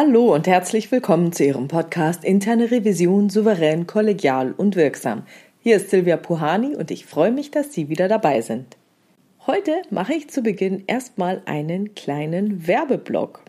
Hallo und herzlich willkommen zu Ihrem Podcast Interne Revision souverän, kollegial und wirksam. Hier ist Silvia Puhani und ich freue mich, dass Sie wieder dabei sind. Heute mache ich zu Beginn erstmal einen kleinen Werbeblock.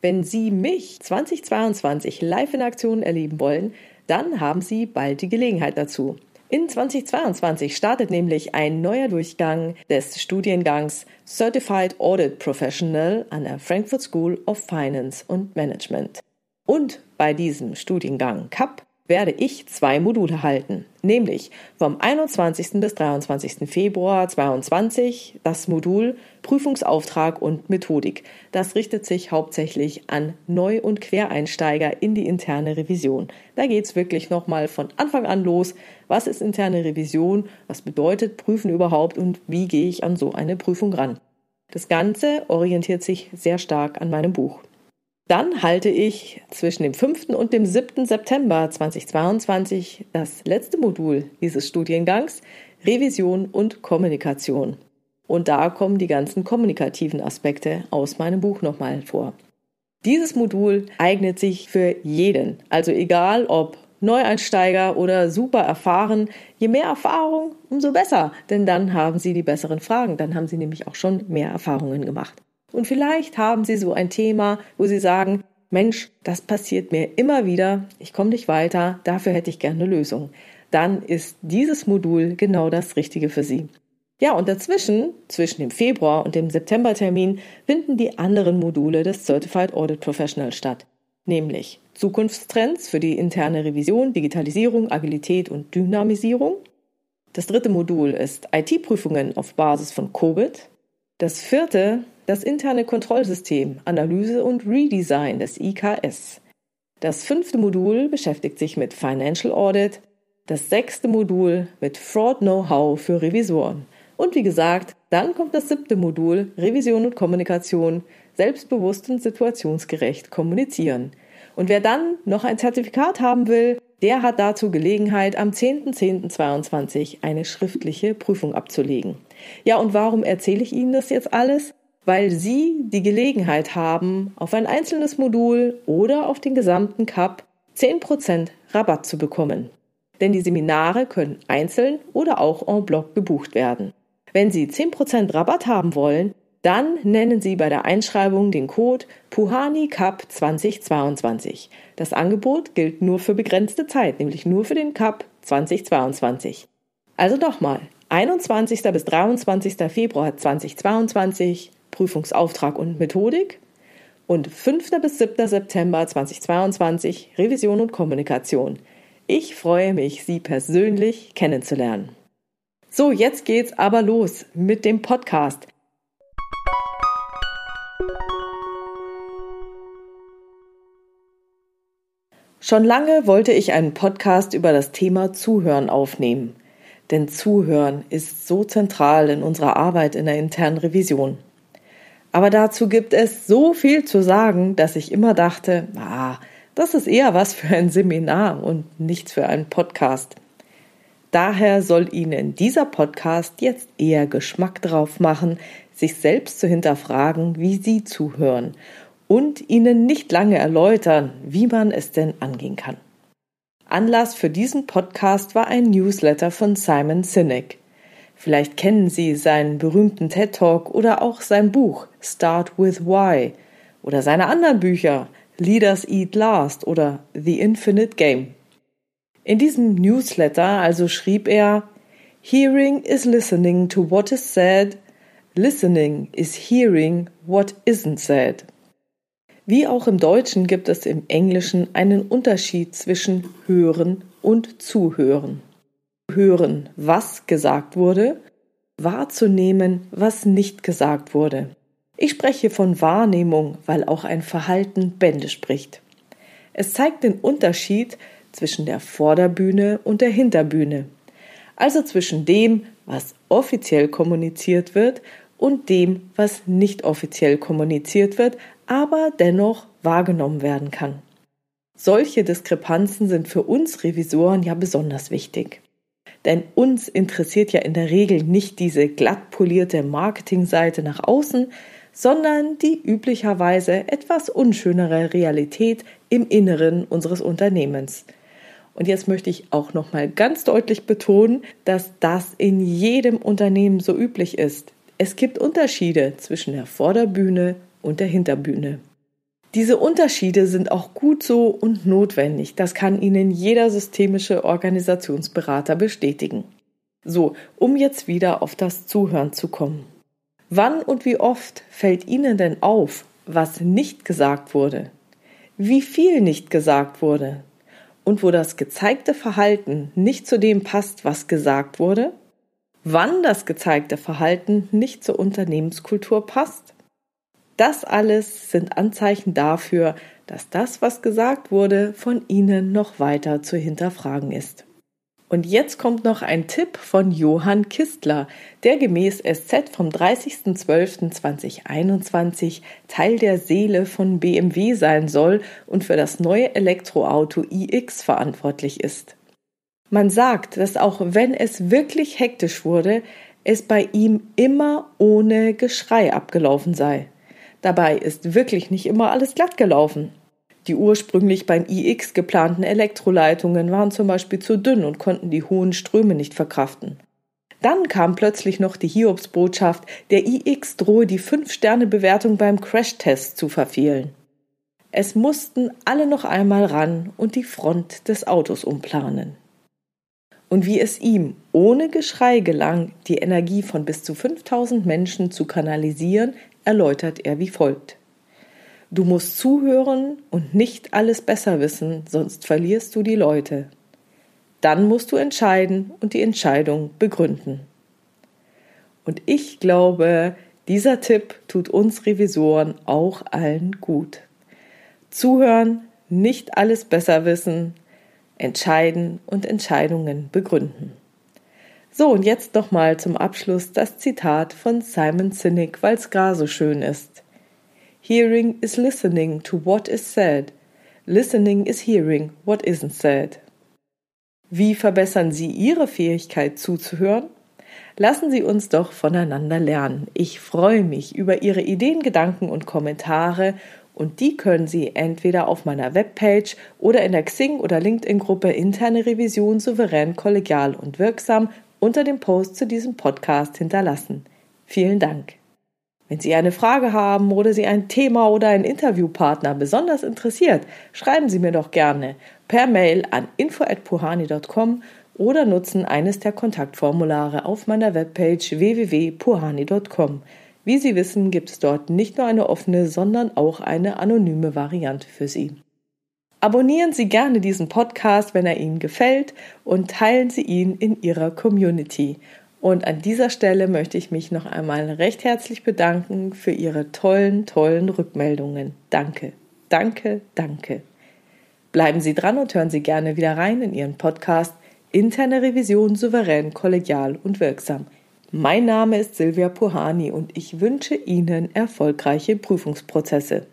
Wenn Sie mich 2022 live in Aktion erleben wollen, dann haben Sie bald die Gelegenheit dazu. In 2022 startet nämlich ein neuer Durchgang des Studiengangs Certified Audit Professional an der Frankfurt School of Finance and Management. Und bei diesem Studiengang CAP werde ich zwei Module halten, nämlich vom 21. bis 23. Februar 2022 das Modul Prüfungsauftrag und Methodik. Das richtet sich hauptsächlich an Neu- und Quereinsteiger in die interne Revision. Da geht es wirklich nochmal von Anfang an los. Was ist interne Revision? Was bedeutet Prüfen überhaupt? Und wie gehe ich an so eine Prüfung ran? Das Ganze orientiert sich sehr stark an meinem Buch. Dann halte ich zwischen dem 5. und dem 7. September 2022 das letzte Modul dieses Studiengangs Revision und Kommunikation. Und da kommen die ganzen kommunikativen Aspekte aus meinem Buch nochmal vor. Dieses Modul eignet sich für jeden, also egal ob Neueinsteiger oder super erfahren. Je mehr Erfahrung, umso besser, denn dann haben Sie die besseren Fragen, dann haben Sie nämlich auch schon mehr Erfahrungen gemacht. Und vielleicht haben Sie so ein Thema, wo Sie sagen, Mensch, das passiert mir immer wieder, ich komme nicht weiter, dafür hätte ich gerne eine Lösung. Dann ist dieses Modul genau das Richtige für Sie. Ja, und dazwischen, zwischen dem Februar und dem Septembertermin, finden die anderen Module des Certified Audit Professional statt, nämlich Zukunftstrends für die interne Revision, Digitalisierung, Agilität und Dynamisierung. Das dritte Modul ist IT-Prüfungen auf Basis von COBIT. Das vierte das interne Kontrollsystem, Analyse und Redesign des IKS. Das fünfte Modul beschäftigt sich mit Financial Audit, das sechste Modul mit Fraud Know-how für Revisoren. Und wie gesagt, dann kommt das siebte Modul Revision und Kommunikation, selbstbewusst und situationsgerecht kommunizieren. Und wer dann noch ein Zertifikat haben will, der hat dazu Gelegenheit, am 10.10.22 eine schriftliche Prüfung abzulegen. Ja, und warum erzähle ich Ihnen das jetzt alles? Weil Sie die Gelegenheit haben, auf ein einzelnes Modul oder auf den gesamten Cup 10% Rabatt zu bekommen. Denn die Seminare können einzeln oder auch en bloc gebucht werden. Wenn Sie 10% Rabatt haben wollen, dann nennen Sie bei der Einschreibung den Code Puhani Cup 2022. Das Angebot gilt nur für begrenzte Zeit, nämlich nur für den Cup 2022. Also nochmal, 21. bis 23. Februar 2022 Prüfungsauftrag und Methodik und 5. bis 7. September 2022 Revision und Kommunikation. Ich freue mich, Sie persönlich kennenzulernen. So, jetzt geht's aber los mit dem Podcast. Schon lange wollte ich einen Podcast über das Thema Zuhören aufnehmen. Denn Zuhören ist so zentral in unserer Arbeit in der internen Revision. Aber dazu gibt es so viel zu sagen, dass ich immer dachte, ah, das ist eher was für ein Seminar und nichts für einen Podcast. Daher soll Ihnen dieser Podcast jetzt eher Geschmack drauf machen, sich selbst zu hinterfragen, wie Sie zuhören und Ihnen nicht lange erläutern, wie man es denn angehen kann. Anlass für diesen Podcast war ein Newsletter von Simon Sinek. Vielleicht kennen Sie seinen berühmten TED Talk oder auch sein Buch Start with Why oder seine anderen Bücher Leaders Eat Last oder The Infinite Game. In diesem Newsletter also schrieb er Hearing is listening to what is said, listening is hearing what isn't said. Wie auch im Deutschen gibt es im Englischen einen Unterschied zwischen hören und zuhören hören, was gesagt wurde, wahrzunehmen, was nicht gesagt wurde. Ich spreche von Wahrnehmung, weil auch ein Verhalten Bände spricht. Es zeigt den Unterschied zwischen der Vorderbühne und der Hinterbühne, also zwischen dem, was offiziell kommuniziert wird und dem, was nicht offiziell kommuniziert wird, aber dennoch wahrgenommen werden kann. Solche Diskrepanzen sind für uns Revisoren ja besonders wichtig. Denn uns interessiert ja in der Regel nicht diese glatt polierte Marketingseite nach außen, sondern die üblicherweise etwas unschönere Realität im Inneren unseres Unternehmens. Und jetzt möchte ich auch noch mal ganz deutlich betonen, dass das in jedem Unternehmen so üblich ist. Es gibt Unterschiede zwischen der Vorderbühne und der Hinterbühne. Diese Unterschiede sind auch gut so und notwendig. Das kann Ihnen jeder systemische Organisationsberater bestätigen. So, um jetzt wieder auf das Zuhören zu kommen. Wann und wie oft fällt Ihnen denn auf, was nicht gesagt wurde? Wie viel nicht gesagt wurde? Und wo das gezeigte Verhalten nicht zu dem passt, was gesagt wurde? Wann das gezeigte Verhalten nicht zur Unternehmenskultur passt? Das alles sind Anzeichen dafür, dass das, was gesagt wurde, von Ihnen noch weiter zu hinterfragen ist. Und jetzt kommt noch ein Tipp von Johann Kistler, der gemäß SZ vom 30.12.2021 Teil der Seele von BMW sein soll und für das neue Elektroauto iX verantwortlich ist. Man sagt, dass auch wenn es wirklich hektisch wurde, es bei ihm immer ohne Geschrei abgelaufen sei. Dabei ist wirklich nicht immer alles glatt gelaufen. Die ursprünglich beim iX geplanten Elektroleitungen waren zum Beispiel zu dünn und konnten die hohen Ströme nicht verkraften. Dann kam plötzlich noch die Hiobsbotschaft, der iX drohe die 5-Sterne-Bewertung beim Crashtest zu verfehlen. Es mussten alle noch einmal ran und die Front des Autos umplanen. Und wie es ihm ohne Geschrei gelang, die Energie von bis zu 5000 Menschen zu kanalisieren, erläutert er wie folgt. Du musst zuhören und nicht alles besser wissen, sonst verlierst du die Leute. Dann musst du entscheiden und die Entscheidung begründen. Und ich glaube, dieser Tipp tut uns Revisoren auch allen gut. Zuhören, nicht alles besser wissen, entscheiden und Entscheidungen begründen. So, und jetzt nochmal zum Abschluss das Zitat von Simon Sinek, weil es gar so schön ist. Hearing is listening to what is said. Listening is hearing what isn't said. Wie verbessern Sie Ihre Fähigkeit zuzuhören? Lassen Sie uns doch voneinander lernen. Ich freue mich über Ihre Ideen, Gedanken und Kommentare und die können Sie entweder auf meiner Webpage oder in der Xing- oder LinkedIn-Gruppe Interne Revision souverän, kollegial und wirksam unter dem Post zu diesem Podcast hinterlassen. Vielen Dank. Wenn Sie eine Frage haben oder Sie ein Thema oder einen Interviewpartner besonders interessiert, schreiben Sie mir doch gerne per Mail an info@puhani.com oder nutzen eines der Kontaktformulare auf meiner Webpage www.puhani.com. Wie Sie wissen, gibt es dort nicht nur eine offene, sondern auch eine anonyme Variante für Sie. Abonnieren Sie gerne diesen Podcast, wenn er Ihnen gefällt, und teilen Sie ihn in Ihrer Community. Und an dieser Stelle möchte ich mich noch einmal recht herzlich bedanken für Ihre tollen, tollen Rückmeldungen. Danke, danke, danke. Bleiben Sie dran und hören Sie gerne wieder rein in Ihren Podcast Interne Revision souverän, kollegial und wirksam. Mein Name ist Silvia Puhani und ich wünsche Ihnen erfolgreiche Prüfungsprozesse.